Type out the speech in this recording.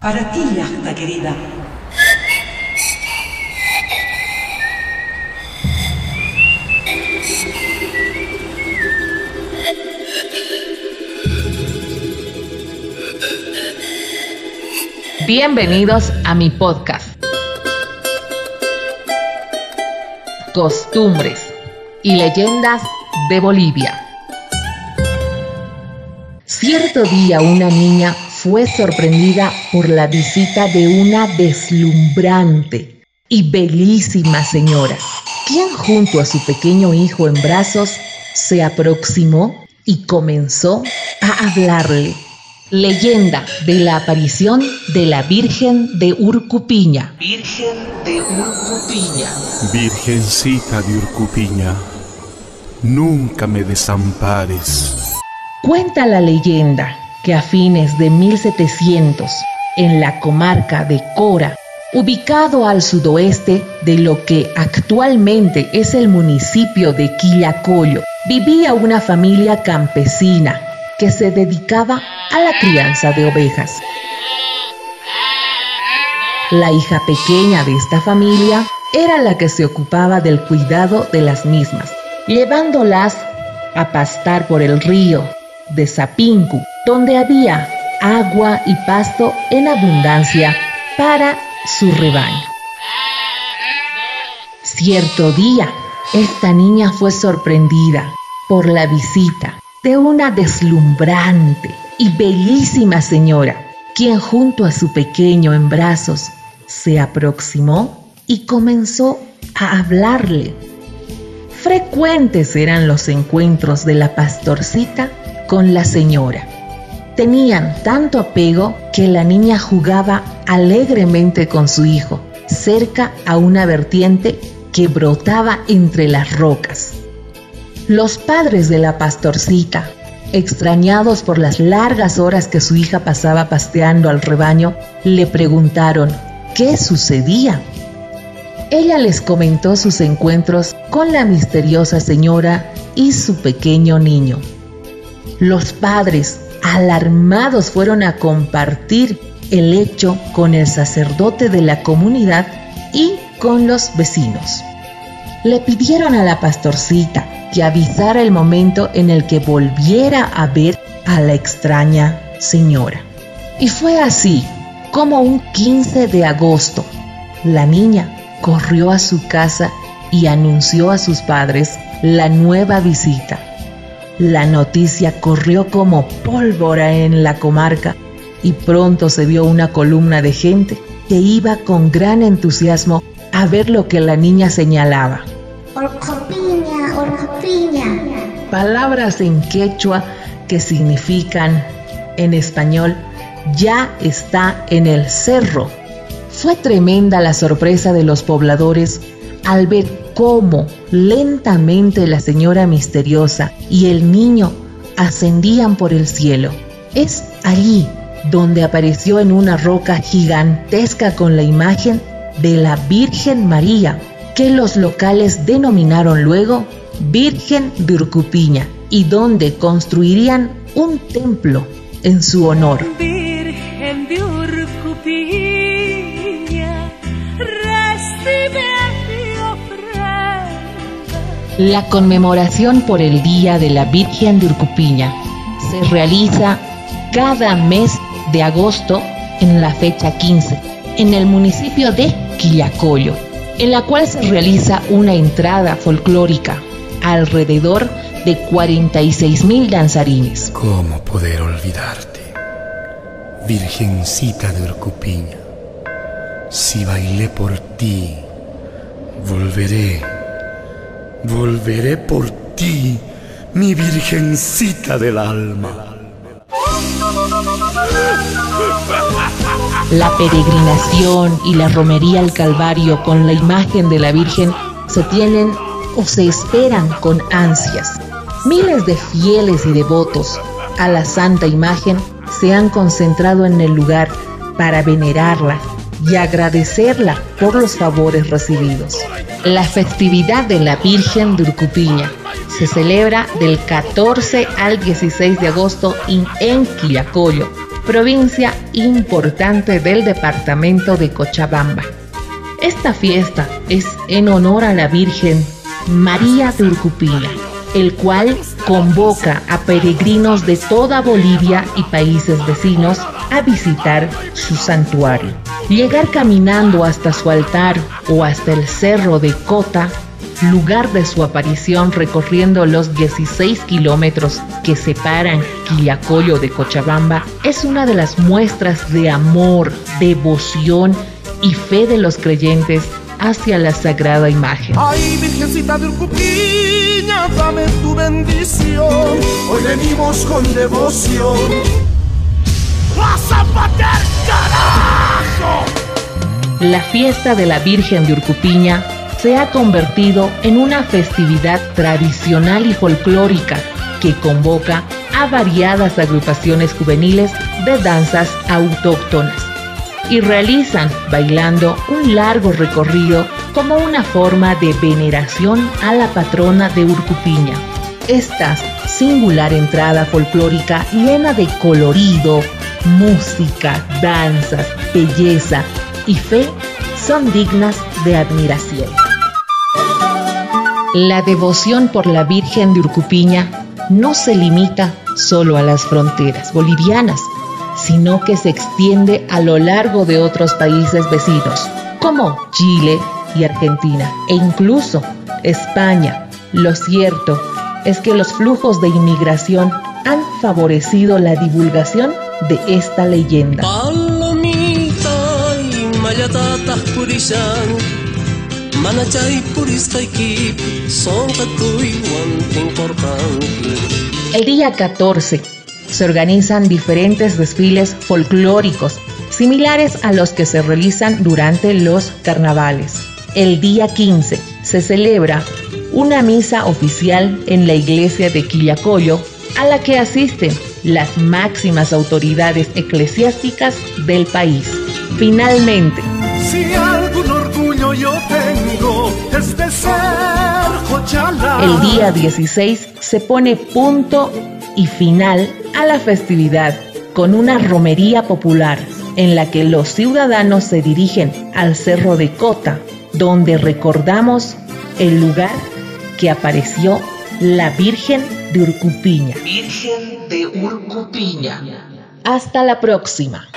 Para ti, Yachta querida. Bienvenidos a mi podcast. Costumbres y leyendas de Bolivia. Cierto día una niña fue sorprendida por la visita de una deslumbrante y bellísima señora, quien junto a su pequeño hijo en brazos se aproximó y comenzó a hablarle. Leyenda de la aparición de la Virgen de Urcupiña. Virgen de Urcupiña. Virgencita de Urcupiña, nunca me desampares. Cuenta la leyenda a fines de 1700, en la comarca de Cora, ubicado al sudoeste de lo que actualmente es el municipio de Quillacollo, vivía una familia campesina que se dedicaba a la crianza de ovejas. La hija pequeña de esta familia era la que se ocupaba del cuidado de las mismas, llevándolas a pastar por el río de Zapinku, donde había agua y pasto en abundancia para su rebaño. Cierto día, esta niña fue sorprendida por la visita de una deslumbrante y bellísima señora, quien junto a su pequeño en brazos se aproximó y comenzó a hablarle. Frecuentes eran los encuentros de la pastorcita con la señora. Tenían tanto apego que la niña jugaba alegremente con su hijo, cerca a una vertiente que brotaba entre las rocas. Los padres de la pastorcita, extrañados por las largas horas que su hija pasaba pasteando al rebaño, le preguntaron qué sucedía. Ella les comentó sus encuentros con la misteriosa señora y su pequeño niño. Los padres, alarmados, fueron a compartir el hecho con el sacerdote de la comunidad y con los vecinos. Le pidieron a la pastorcita que avisara el momento en el que volviera a ver a la extraña señora. Y fue así como un 15 de agosto, la niña corrió a su casa y anunció a sus padres la nueva visita. La noticia corrió como pólvora en la comarca y pronto se vio una columna de gente que iba con gran entusiasmo a ver lo que la niña señalaba. Orcopiña, orcopiña. Palabras en quechua que significan en español ya está en el cerro. Fue tremenda la sorpresa de los pobladores al ver cómo lentamente la señora misteriosa y el niño ascendían por el cielo. Es allí donde apareció en una roca gigantesca con la imagen de la Virgen María, que los locales denominaron luego Virgen de Urcupiña y donde construirían un templo en su honor. Virgen de Urcupiña, La conmemoración por el Día de la Virgen de Urcupiña se realiza cada mes de agosto en la fecha 15 en el municipio de Quillacollo, en la cual se realiza una entrada folclórica alrededor de 46 mil danzarines. ¿Cómo poder olvidarte? Virgencita de Urcupiña, si bailé por ti, volveré, volveré por ti, mi Virgencita del alma. La peregrinación y la romería al Calvario con la imagen de la Virgen se tienen o se esperan con ansias. Miles de fieles y devotos a la santa imagen se han concentrado en el lugar para venerarla y agradecerla por los favores recibidos. La festividad de la Virgen de Urcupiña se celebra del 14 al 16 de agosto en Quillacollo, provincia importante del departamento de Cochabamba. Esta fiesta es en honor a la Virgen María de Urcupina, el cual convoca a peregrinos de toda Bolivia y países vecinos a visitar su santuario. Llegar caminando hasta su altar o hasta el cerro de Cota, lugar de su aparición recorriendo los 16 kilómetros que separan Quillacollo de Cochabamba, es una de las muestras de amor, devoción y fe de los creyentes hacia la sagrada imagen. Ay, Virgencita de Urcupiña, dame tu bendición. Hoy venimos con devoción. ¡Vas a patear! La fiesta de la Virgen de Urcupiña se ha convertido en una festividad tradicional y folclórica que convoca a variadas agrupaciones juveniles de danzas autóctonas y realizan bailando un largo recorrido como una forma de veneración a la patrona de Urcupiña. Esta singular entrada folclórica llena de colorido, música, danzas, belleza y fe son dignas de admiración. La devoción por la Virgen de Urcupiña no se limita solo a las fronteras bolivianas, sino que se extiende a lo largo de otros países vecinos, como Chile y Argentina, e incluso España. Lo cierto es que los flujos de inmigración han favorecido la divulgación de esta leyenda. El día 14 se organizan diferentes desfiles folclóricos similares a los que se realizan durante los carnavales. El día 15 se celebra una misa oficial en la iglesia de Quillacollo a la que asisten las máximas autoridades eclesiásticas del país. Finalmente, si algún orgullo yo tengo es de ser el día 16 se pone punto y final a la festividad con una romería popular en la que los ciudadanos se dirigen al Cerro de Cota, donde recordamos el lugar que apareció la Virgen de Urcupiña. Virgen de Urcupiña. Hasta la próxima.